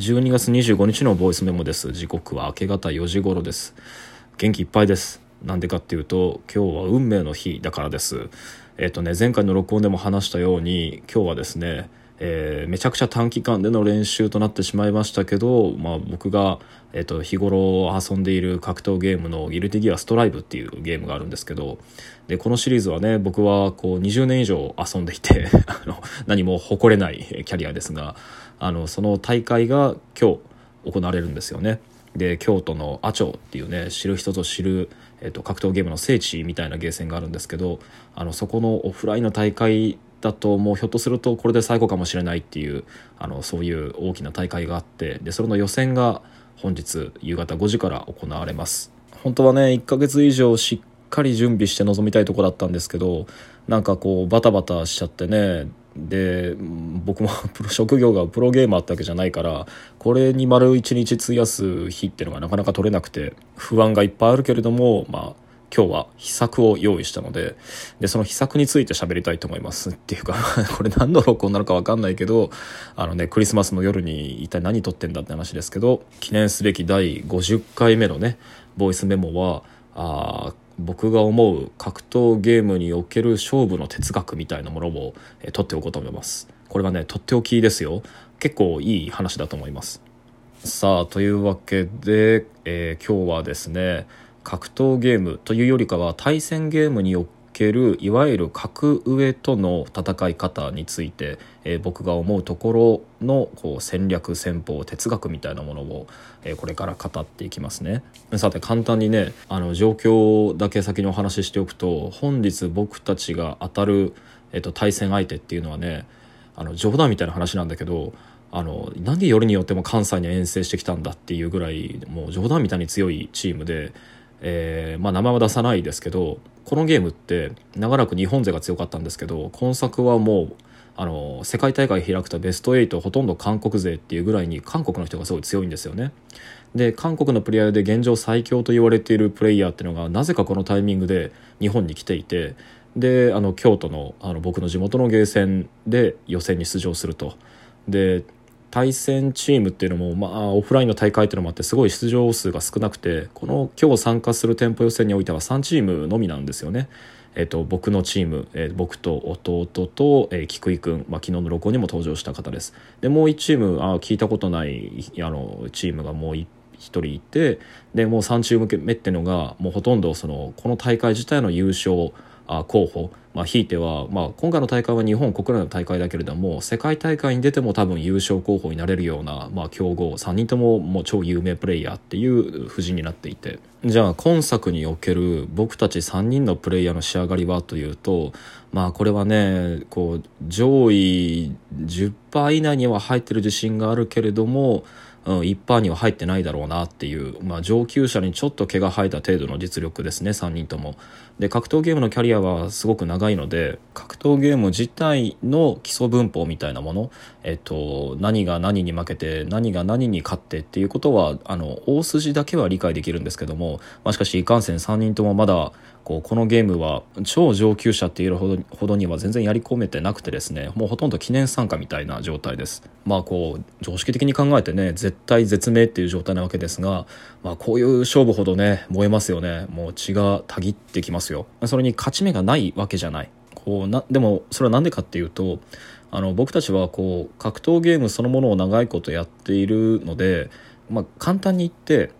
12月25日のボイスメモです。時刻は明け方4時頃です。元気いっぱいです。なんでかっていうと今日は運命の日だからです。えっ、とね前回の録音でも話したように今日はですねえー、めちゃくちゃ短期間での練習となってしまいましたけど、まあ、僕が、えーと、日頃遊んでいる格闘ゲームの「ギルティギアストライブ」っていうゲームがあるんですけどでこのシリーズはね僕はこう20年以上遊んでいて あの何も誇れないキャリアですがあのその大会が今日行われるんですよね。で京都の阿長っていうね知る人ぞ知る、えーと格闘ゲームの聖地みたいなゲーセンがあるんですけどあのそこのオフラインの大会だともうひょっとするとこれで最後かもしれないっていうあのそういう大きな大会があってでそれの予選が本日夕方5時から行われます。本当はね1ヶ月以上しっかり準備して臨みたいとこだったんですけどなんかこうバタバタしちゃってねで僕も 職業がプロゲーマーってわけじゃないからこれに丸一日費やす日っていうのがなかなか取れなくて不安がいっぱいあるけれどもまあ今日は秘策を用意したのででその秘策について喋りたいと思います。っていうか これ何の録音なのか分かんないけどあのねクリスマスの夜に一体何撮ってんだって話ですけど記念すべき第50回目のねボイスメモはあ僕が思う格闘ゲームにおける勝負の哲学みたいなものを、えー、取っておこうと思います。これはねとっておきですよ。結構いい話だと思います。さあというわけで、えー、今日はですね格闘ゲームというよりかは対戦ゲームにおけるいわゆる格上との戦い方について、えー、僕が思うところのこう戦略戦法哲学みたいなものを、えー、これから語っていきますね。さて簡単にねあの状況だけ先にお話ししておくと本日僕たちが当たる、えーと、対戦相手っていうのはねあの冗談みたいな話なんだけどあのなんでよりによっても関西に遠征してきたんだっていうぐらいもう冗談みたいに強いチームでえー、まあ、名前は出さないですけどこのゲームって長らく日本勢が強かったんですけど今作はもうあの世界大会開くとベスト8ほとんど韓国勢っていうぐらいに韓国の人がすごい強いんですよね。で韓国のプレイヤーで現状最強と言われているプレイヤーっていうのがなぜかこのタイミングで日本に来ていてであの京都のあの僕の地元のゲーセンで予選に出場すると。で対戦チームっていうのも、まあ、オフラインの大会っていうのもあってすごい出場数が少なくてこの今日参加する店舗予選においては3チームのみなんですよね。えっと、僕のチーム、えー、僕と弟と、えー、菊井君、まあ、昨日の録音にも登場した方ですでもう1チームあ聞いたことないあのチームがもう1人いてでもう3チーム目っていうのがもうほとんどそのこの大会自体の優勝候補、まあ、ひいては、まあ、今回の大会は日本国内の大会だけれども世界大会に出ても多分優勝候補になれるような、まあ、強豪3人とももう超有名プレイヤーっていう布陣になっていて。じゃあ今作における僕たち3人のプレイヤーの仕上がりはというとまあこれはねこう上位10%以内には入ってる自信があるけれどもうん、一般には入ってないだろうなっていう、まあ、上級者にちょっと毛が生えた程度の実力ですね3人とも。で格闘ゲームのキャリアはすごく長いので格闘ゲーム自体の基礎文法みたいなもの、えっと、何が何に負けて何が何に勝ってっていうことはあの大筋だけは理解できるんですけども、まあ、しかしいかんせん3人ともまだこうこのゲームは超上級者っていうほどほどには全然やり込めてなくてですねもうほとんど記念参加みたいな状態です。まあこう常識的に考えてね絶対絶命っていう状態なわけですが、まあ、こういう勝負ほどね燃えますよね。もう血がたぎってきますよ。それに勝ち目がないわけじゃない。こうなでもそれは何でかっていうとあの僕たちはこう格闘ゲームそのものを長いことやっているので、まあ、簡単に言って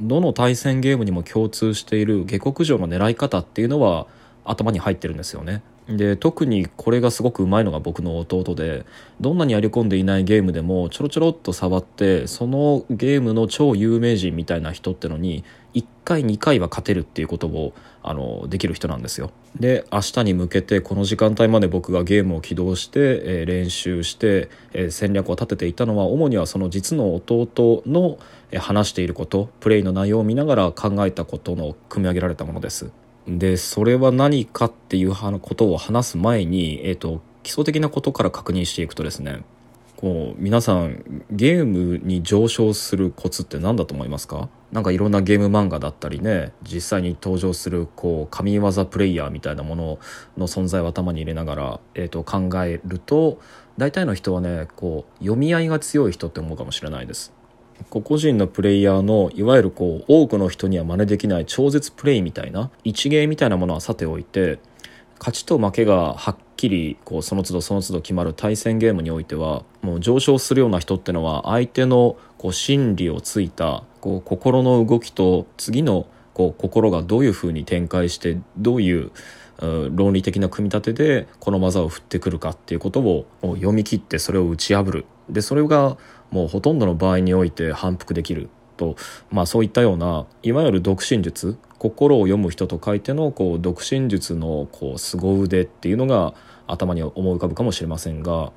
どの対戦ゲームにも共通している下克上の狙い方っていうのは頭に入ってるんですよね。で特にこれがすごくうまいのが僕の弟でどんなにやり込んでいないゲームでもちょろちょろっと触ってそのゲームの超有名人みたいな人ってのに1回2回は勝てるっていうことをあのできる人なんですよ。で明日に向けてこの時間帯まで僕がゲームを起動して、えー、練習して、えー、戦略を立てていたのは主にはその実の弟の、話していることプレイの内容を見ながら考えたことの組み上げられたものです。でそれは何かっていうことを話す前に、えーと、基礎的なことから確認していくとですねこう皆さんゲームに上昇するコツって何だと思いますか？なんかいろんなゲーム漫画だったりね実際に登場するこう神業プレイヤーみたいなものの存在を頭に入れながら、えー、と考えると大体の人はねこう読み合いが強い人って思うかもしれないです。個々人のプレイヤーのいわゆるこう多くの人には真似できない超絶プレイみたいな一芸みたいなものはさておいて勝ちと負けがはっきりこうその都度その都度決まる対戦ゲームにおいてはもう上昇するような人ってのは相手のこう心理をついたこう心の動きと次のこう心がどういうふうに展開してどういう論理的な組み立てでこの技を振ってくるかっていうことを読み切ってそれを打ち破る。でそれがもうほとんどの場合において反復できると、まあ、そういったようないわゆる独身術。心を読む人と書いてのこう独身術のこう凄腕っていうのが頭に思い浮かぶかもしれませんが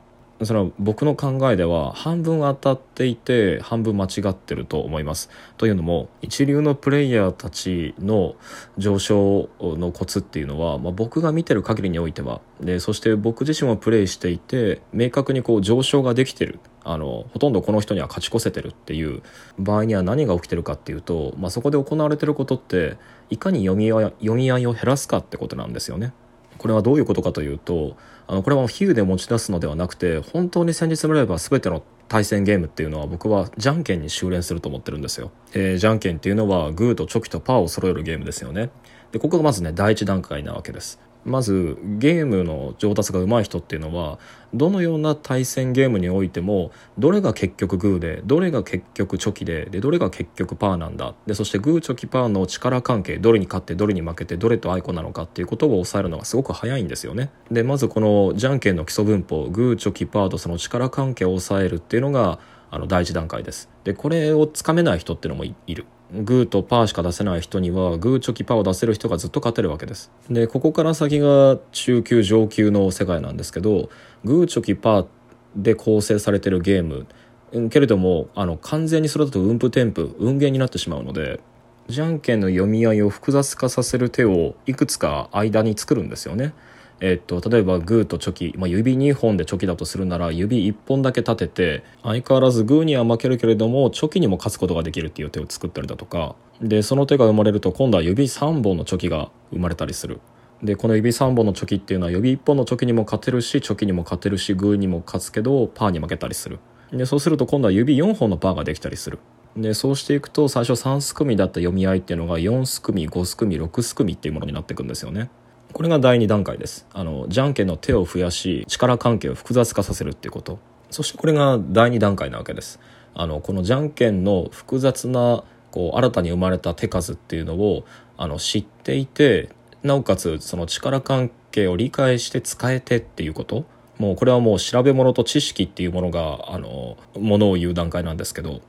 それは僕の考えでは半分当たっていて半分間違ってると思います。というのも一流のプレイヤーたちの上昇のコツっていうのは、まあ、僕が見てる限りにおいてはでそして僕自身もプレイしていて明確にこう上昇ができてるあのほとんどこの人には勝ち越せてるっていう場合には何が起きてるかっていうと、まあ、そこで行われてることっていかに読み読み合いを減らすかってことなんですよね。これはどういうことかというとあのこれは比喩で持ち出すのではなくて本当に先日もらえば全ての対戦ゲームっていうのは僕はじゃんけんに修練すると思ってるんですよ、えー、じゃんけんっていうのはグーとチョキとパーを揃えるゲームですよね。でここがまずね第一段階なわけです。まずゲームの上達が上手い人っていうのはどのような対戦ゲームにおいてもどれが結局グーでどれが結局チョキででどれが結局パーなんだ。でそしてグーチョキパーの力関係どれに勝ってどれに負けてどれとアイコなのかっていうことを抑えるのがすごく早いんですよね。でまずこのじゃんけんの基礎文法グーチョキパーとその力関係を抑えるっていうのがあの第一段階です。でこれをつかめない人っていうのもいる。グーとパーしか出せない人にはグーチョキパーを出せる人がずっと勝てるわけです。でここから先が中級上級の世界なんですけどグーチョキパーで構成されてるゲームけれどもあの完全にそれだと運符添付運ゲーになってしまうのでじゃんけんの読み合いを複雑化させる手をいくつか間に作るんですよね。えっと、例えばグーとチョキ、まあ、指2本でチョキだとするなら指1本だけ立てて相変わらずグーには負けるけれどもチョキにも勝つことができるっていう手を作ったりだとか。でその手が生まれると今度は指3本のチョキが生まれたりする。でこの指3本のチョキっていうのは指1本のチョキにも勝てるしチョキにも勝てるしグーにも勝つけどパーに負けたりする。でそうすると今度は指4本のパーができたりする。でそうしていくと最初3すくみだった読み合いっていうのが4すくみ5すくみ6すくみっていうものになっていくんですよね。これが第2段階です。あのじゃんけんの手を増やし力関係を複雑化させるっていうこと。そしてこれが第2段階なわけです。あのこのじゃんけんの複雑なこう新たに生まれた手数っていうのをあの知っていてなおかつその力関係を理解して使えてっていうこと。もうこれはもう調べ物と知識っていうものがあのものを言う段階なんですけど。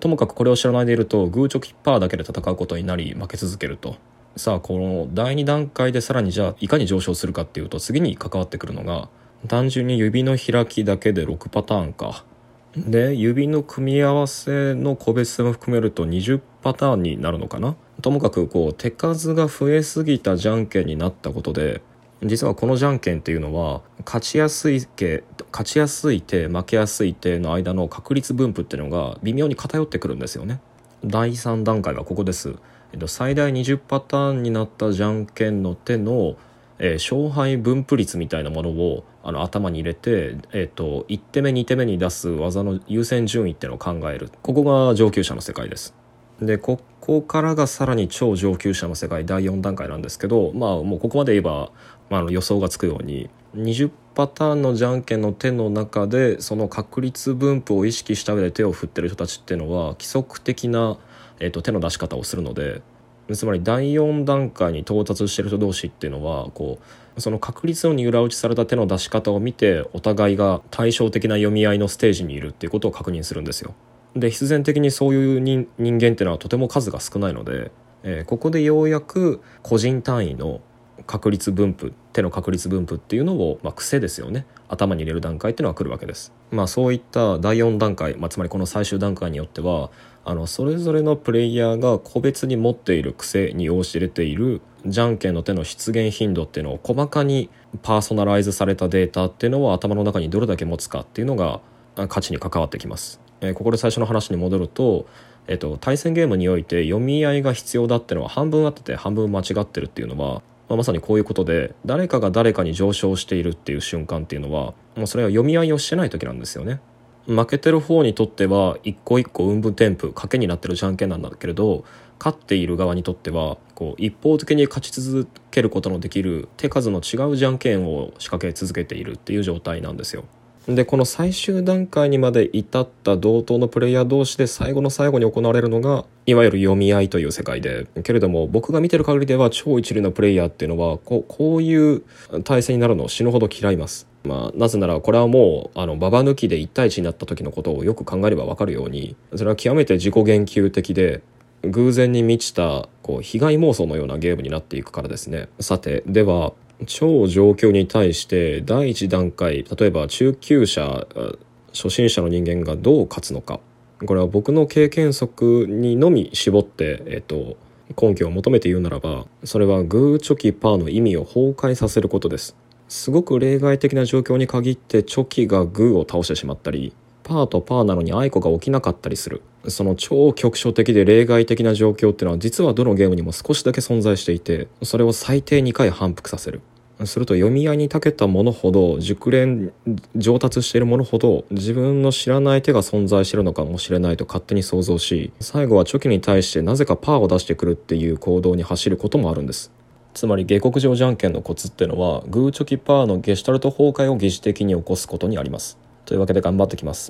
ともかくこれを知らないでいるとグーチョキパーだけで戦うことになり負け続けると。さあこの第2段階でさらにじゃあいかに上昇するかっていうと次に関わってくるのが単純に指の開きだけで6パターンか。で指の組み合わせの個別性も含めると20パターンになるのかな。ともかくこう手数が増えすぎたじゃんけんになったことで実はこのじゃんけんっていうのは勝ちやすい手勝ちやすい手負けやすい手の間の確率分布っていうのが微妙に偏ってくるんですよね。第3段階はここです。最大20パターンになったじゃんけんの手の、えー、勝敗分布率みたいなものをあの頭に入れて、えっと、1手目2手目に出す技の優先順位っていうのを考える。ここが上級者の世界です。でここからがさらに超上級者の世界第4段階なんですけどまあもうここまで言えば、まあ、の予想がつくように20パターンのじゃんけんの手の中でその確率分布を意識した上で手を振ってる人たちっていうのは規則的なえーと、手の出し方をするのでつまり第4段階に到達してる人同士っていうのはこうその確率に裏打ちされた手の出し方を見てお互いが対照的な読み合いのステージにいるっていうことを確認するんですよ。で必然的にそういう人間っていうのはとても数が少ないので、えー、ここでようやく個人単位の確率分布手の確率分布っていうのを、まあ、癖ですよね頭に入れる段階っていうのは来るわけです。まあ、そういった第4段階、まあ、つまりこの最終段階によってはあのそれぞれのプレイヤーが個別に持っている癖に応じれているじゃんけんの手の出現頻度っていうのを細かにパーソナライズされたデータっていうのを頭の中にどれだけ持つかっていうのが価値に関わってきます。えー、ここで最初の話に戻るとえっと、対戦ゲームにおいて読み合いが必要だってのは半分あってて半分間違ってるっていうのはまあ、まさにこういうことで誰かが誰かに上昇しているっていう瞬間っていうのはもうそれは読み合いをしてない時なんですよね。負けてる方にとっては一個一個うんぶん添付賭けになってるじゃんけんなんだけれど勝っている側にとってはこう一方的に勝ち続けることのできる手数の違うじゃんけんを仕掛け続けているっていう状態なんですよ。でこの最終段階にまで至った同等のプレイヤー同士で最後の最後に行われるのがいわゆる読み合いという世界でけれども僕が見てる限りでは超一流のプレイヤーっていうのはこうこういう対戦になるのを死ぬほど嫌います。まあ、なぜならこれはもうあのババ抜きで1対1になった時のことをよく考えれば分かるようにそれは極めて自己言及的で偶然に満ちたこう被害妄想のようなゲームになっていくからですねさてでは超状況に対して第一段階例えば中級者初心者の人間がどう勝つのか。これは僕の経験則にのみ絞って、えっと、根拠を求めて言うならばそれはグーチョキパーの意味を崩壊させることです。すごく例外的な状況に限ってチョキがグーを倒してしまったりパーとパーなのにアイコが起きなかったりする。その超局所的で例外的な状況っていうのは実はどのゲームにも少しだけ存在していてそれを最低2回反復させる。すると読み合いに長けたものほど熟練上達しているものほど自分の知らない手が存在してるのかもしれないと勝手に想像し最後はチョキに対してなぜかパーを出してくるっていう行動に走ることもあるんです。つまり下克上じゃんけんのコツってのはグーチョキパーのゲシュタルト崩壊を疑似的に起こすことにあります。というわけで頑張ってきます。